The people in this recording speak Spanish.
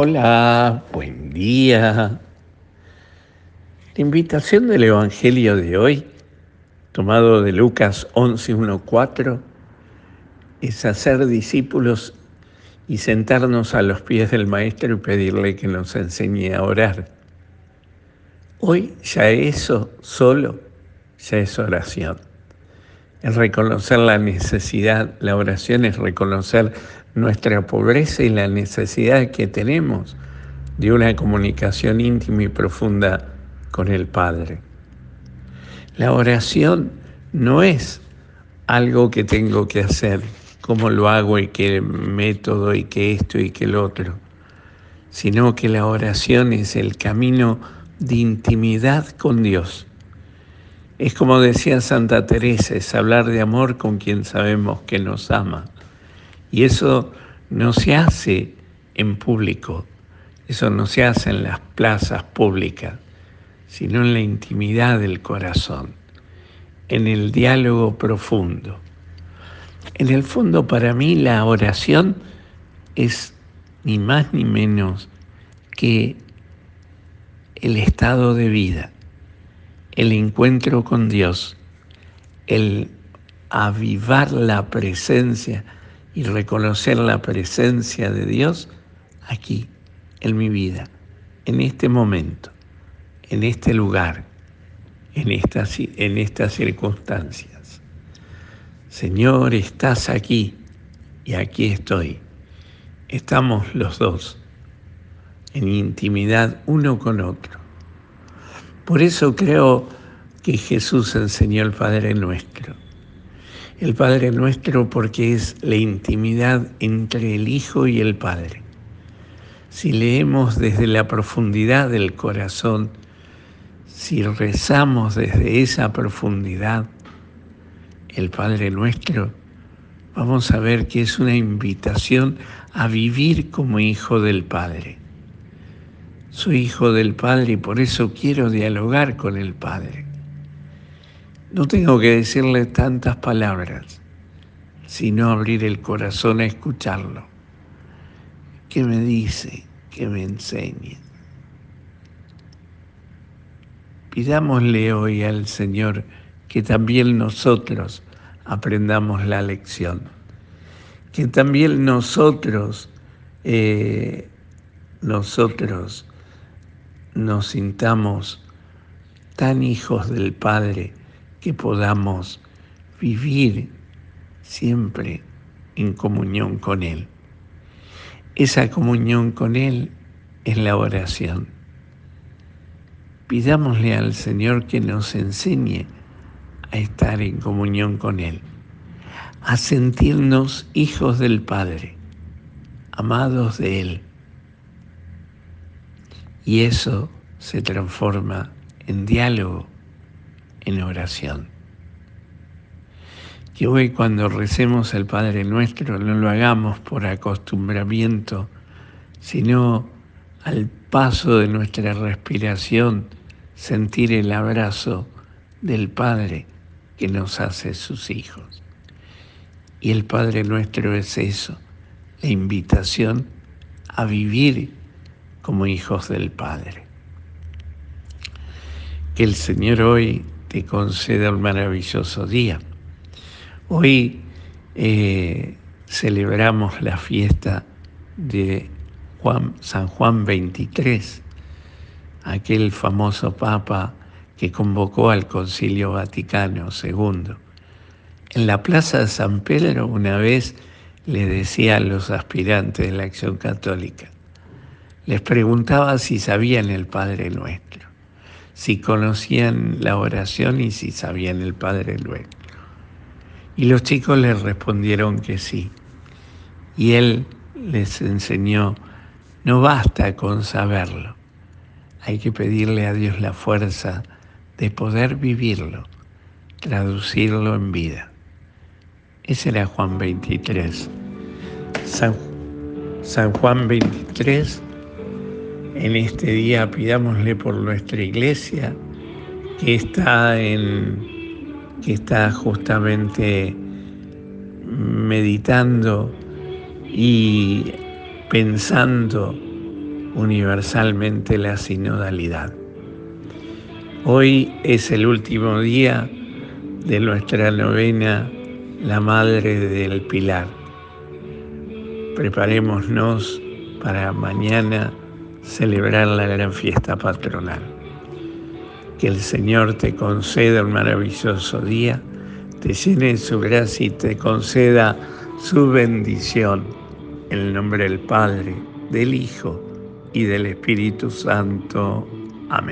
Hola, buen día. La invitación del Evangelio de hoy, tomado de Lucas 11.1.4, es hacer discípulos y sentarnos a los pies del Maestro y pedirle que nos enseñe a orar. Hoy ya eso solo, ya es oración. Es reconocer la necesidad, la oración es reconocer nuestra pobreza y la necesidad que tenemos de una comunicación íntima y profunda con el Padre. La oración no es algo que tengo que hacer, cómo lo hago y qué método y qué esto y qué el otro, sino que la oración es el camino de intimidad con Dios. Es como decía Santa Teresa, es hablar de amor con quien sabemos que nos ama. Y eso no se hace en público, eso no se hace en las plazas públicas, sino en la intimidad del corazón, en el diálogo profundo. En el fondo para mí la oración es ni más ni menos que el estado de vida, el encuentro con Dios, el avivar la presencia y reconocer la presencia de Dios aquí, en mi vida, en este momento, en este lugar, en estas, en estas circunstancias. Señor, estás aquí y aquí estoy. Estamos los dos en intimidad uno con otro. Por eso creo que Jesús enseñó el Padre Nuestro el Padre nuestro porque es la intimidad entre el Hijo y el Padre. Si leemos desde la profundidad del corazón, si rezamos desde esa profundidad el Padre nuestro, vamos a ver que es una invitación a vivir como hijo del Padre. Soy hijo del Padre y por eso quiero dialogar con el Padre. No tengo que decirle tantas palabras, sino abrir el corazón a escucharlo. ¿Qué me dice? ¿Qué me enseñe? Pidámosle hoy al Señor que también nosotros aprendamos la lección, que también nosotros, eh, nosotros nos sintamos tan hijos del Padre que podamos vivir siempre en comunión con Él. Esa comunión con Él es la oración. Pidámosle al Señor que nos enseñe a estar en comunión con Él, a sentirnos hijos del Padre, amados de Él. Y eso se transforma en diálogo en oración. Que hoy cuando recemos el Padre Nuestro no lo hagamos por acostumbramiento, sino al paso de nuestra respiración, sentir el abrazo del Padre que nos hace sus hijos. Y el Padre Nuestro es eso, la invitación a vivir como hijos del Padre. Que el Señor hoy te conceda un maravilloso día. Hoy eh, celebramos la fiesta de San Juan 23, aquel famoso papa que convocó al Concilio Vaticano II. En la plaza de San Pedro una vez le decía a los aspirantes de la acción católica, les preguntaba si sabían el Padre Nuestro si conocían la oración y si sabían el Padre Nuestro. Y los chicos les respondieron que sí. Y él les enseñó, no basta con saberlo, hay que pedirle a Dios la fuerza de poder vivirlo, traducirlo en vida. Ese era Juan 23. San, San Juan 23 en este día pidámosle por nuestra iglesia que está en que está justamente meditando y pensando universalmente la sinodalidad. Hoy es el último día de nuestra novena, la Madre del Pilar. Preparémonos para mañana celebrar la gran fiesta patronal. Que el Señor te conceda un maravilloso día, te llene su gracia y te conceda su bendición. En el nombre del Padre, del Hijo y del Espíritu Santo. Amén.